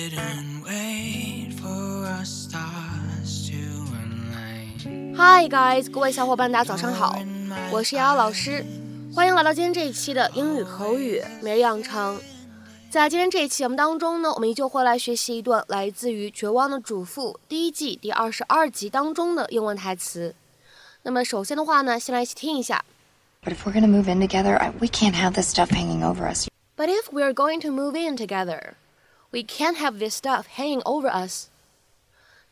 didn't wait for our stars to align. Hi guys，各位小伙伴，大家早上好，我是瑶瑶老师，欢迎来到今天这一期的英语口语每日养成。在今天这一期节目当中呢，我们依旧会来学习一段来自于《绝望的主妇》第一季第二十二集当中的英文台词。那么首先的话呢，先来一起听一下。 But if we're gonna move in together, I, we can't have this stuff hanging over us. But if we're going to move in together, we can't have this stuff hanging over us.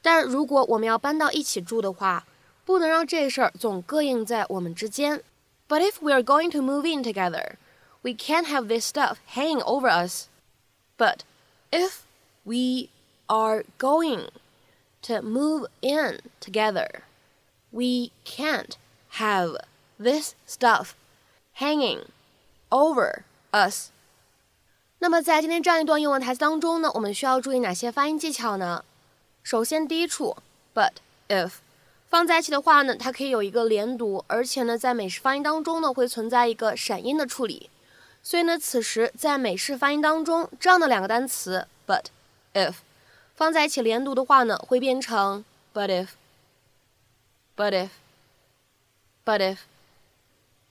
但如果我们要搬到一起住的话，不能让这事儿总膈应在我们之间。But if we're going to move in together, we can't have this stuff hanging over us. But if we are going to move in together, we can't have this stuff hanging over us. 那么在今天这样一段英文台词当中呢，我们需要注意哪些发音技巧呢？首先，第一处 but if 放在一起的话呢，它可以有一个连读，而且呢，在美式发音当中呢，会存在一个闪音的处理。所以呢，此时在美式发音当中，这样的两个单词 but if 放在一起连读的话呢，会变成 but if，but if，but if。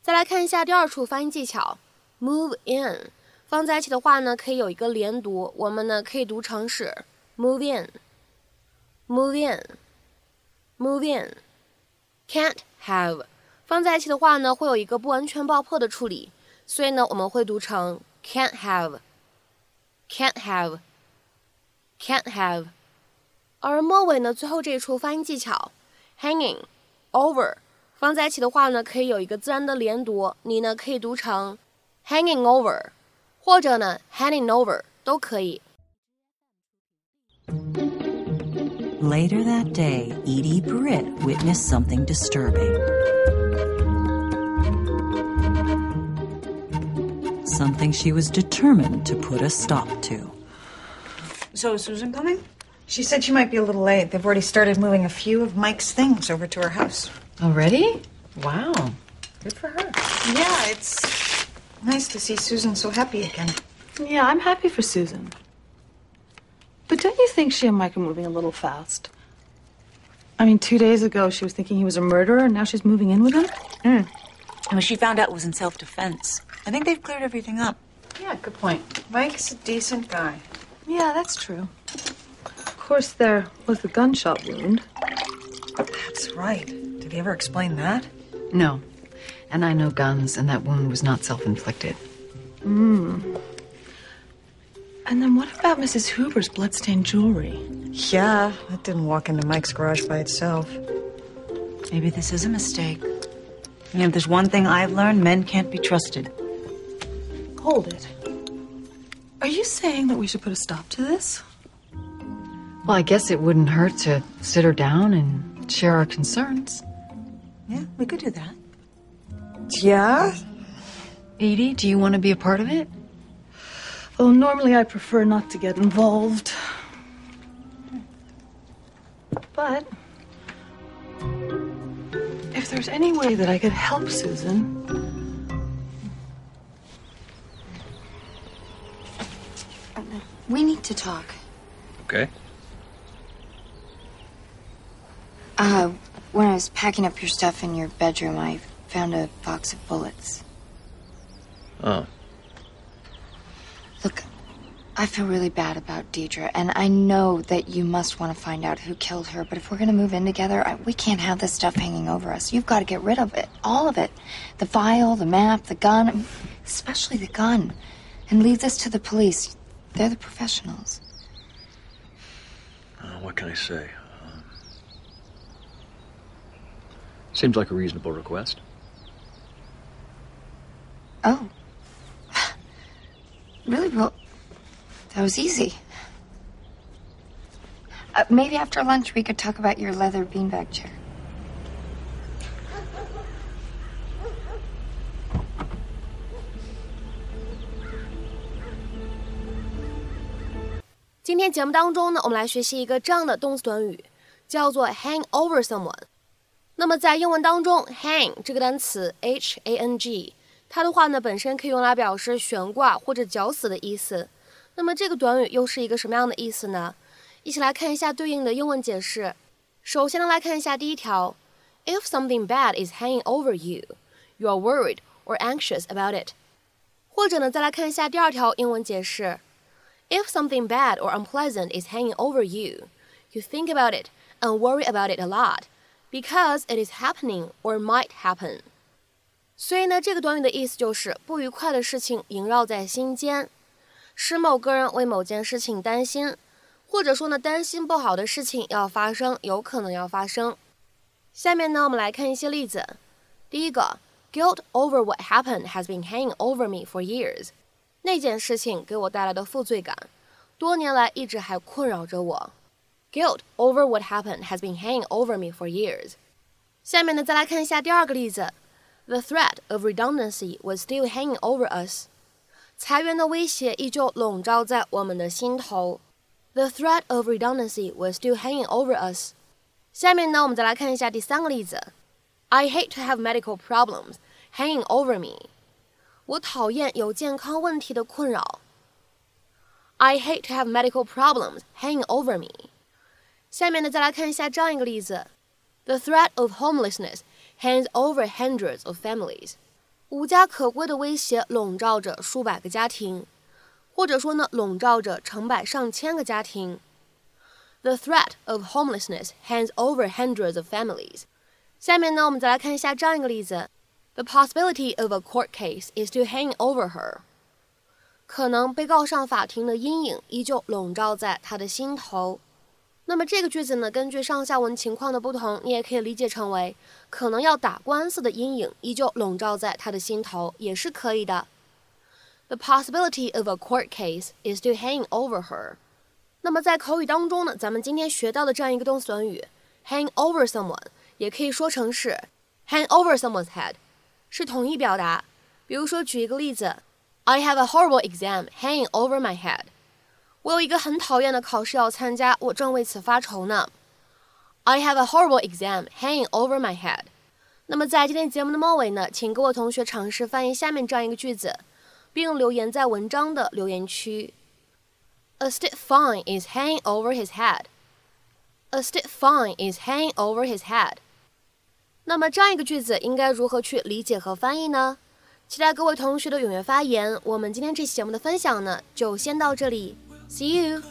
再来看一下第二处发音技巧，move in 放在一起的话呢，可以有一个连读，我们呢可以读成是 move in，move in，move in。can't have 放在一起的话呢，会有一个不完全爆破的处理，所以呢我们会读成 can't have，can't have，can't have。而末尾呢，最后这一处发音技巧 hanging over。放在一起的话呢，可以有一个自然的连读，你呢可以读成 hanging over，或者呢 hanging over 都可以。 Later that day, Edie Britt witnessed something disturbing. Something she was determined to put a stop to. So is Susan coming? She said she might be a little late. They've already started moving a few of Mike's things over to her house. Already? Wow. Good for her. Yeah, it's nice to see Susan so happy again. Yeah, I'm happy for Susan. But don't you think she and Mike are moving a little fast? I mean, two days ago she was thinking he was a murderer, and now she's moving in with him? Mm. And what she found out it was in self defense. I think they've cleared everything up. Yeah, good point. Mike's a decent guy. Yeah, that's true. Of course, there was the gunshot wound. That's right. Did he ever explain that? No. And I know guns, and that wound was not self inflicted. Hmm. And then what about Mrs. Huber's bloodstained jewelry? Yeah, that didn't walk into Mike's garage by itself. Maybe this is a mistake. And if there's one thing I've learned, men can't be trusted. Hold it. Are you saying that we should put a stop to this? Well, I guess it wouldn't hurt to sit her down and share our concerns. Yeah, we could do that. Yeah? Edie, do you want to be a part of it? Oh, normally I prefer not to get involved. But if there's any way that I could help Susan. We need to talk. Okay. Uh, when I was packing up your stuff in your bedroom, I found a box of bullets. Oh. Look, I feel really bad about Deirdre, and I know that you must want to find out who killed her, but if we're going to move in together, I, we can't have this stuff hanging over us. You've got to get rid of it. All of it. The file, the map, the gun, especially the gun. And leave this to the police. They're the professionals. Uh, what can I say? Um, seems like a reasonable request. Oh. Really? Well, that was easy. Uh, maybe after lunch we could talk about your leather beanbag chair. 今天节目当中呢，我们来学习一个这样的动词短语，叫做 hang over someone。那么在英文当中，hang 这个单词 h a n g， 它的话呢本身可以用来表示悬挂或者绞死的意思。 那么这个短语又是一个什么样的意思呢？一起来看一下对应的英文解释。首先呢，来看一下第一条：If something bad is hanging over you, you are worried or anxious about it。或者呢，再来看一下第二条英文解释：If something bad or unpleasant is hanging over you, you think about it and worry about it a lot because it is happening or might happen。 所以呢，这个短语的意思就是不愉快的事情萦绕在心间。使某个人为某件事情担心，或者说呢，担心不好的事情要发生，有可能要发生。下面呢，我们来看一些例子。第一个，Guilt over what happened has been hanging over me for years。那件事情给我带来的负罪感，多年来一直还困扰着我。Guilt over what happened has been hanging over me for years。下面呢，再来看一下第二个例子 ，The threat of redundancy was still hanging over us。裁员的威胁依旧笼罩在我们的心头。The threat of redundancy was still hanging over us。下面呢，我们再来看一下第三个例子。I hate to have medical problems hanging over me。我讨厌有健康问题的困扰。I hate to have medical problems hanging over me。下面呢，再来看一下这样一个例子。The threat of homelessness hangs over hundreds of families。无家可归的威胁笼罩着数百个家庭，或者说呢，笼罩着成百上千个家庭。The threat of homelessness hangs over hundreds of families。下面呢，我们再来看一下这样一个例子：The possibility of a court case is to hanging over her。可能被告上法庭的阴影依旧笼罩在她的心头。那么这个句子呢，根据上下文情况的不同，你也可以理解成为可能要打官司的阴影依旧笼罩在他的心头，也是可以的。The possibility of a court case is still hanging over her。那么在口语当中呢，咱们今天学到的这样一个动词短语，hang over someone，也可以说成是 hang over someone's head，是同一表达。比如说举一个例子，I have a horrible exam hanging over my head。我有一个很讨厌的考试要参加，我正为此发愁呢。I have a horrible exam hanging over my head。那么在今天节目的末尾呢，请各位同学尝试翻译下面这样一个句子，并留言在文章的留言区。A stiff fine is hanging over his head. A stiff fine is hanging over his head. 那么这样一个句子应该如何去理解和翻译呢？期待各位同学的踊跃发言。我们今天这期节目的分享呢，就先到这里。See you.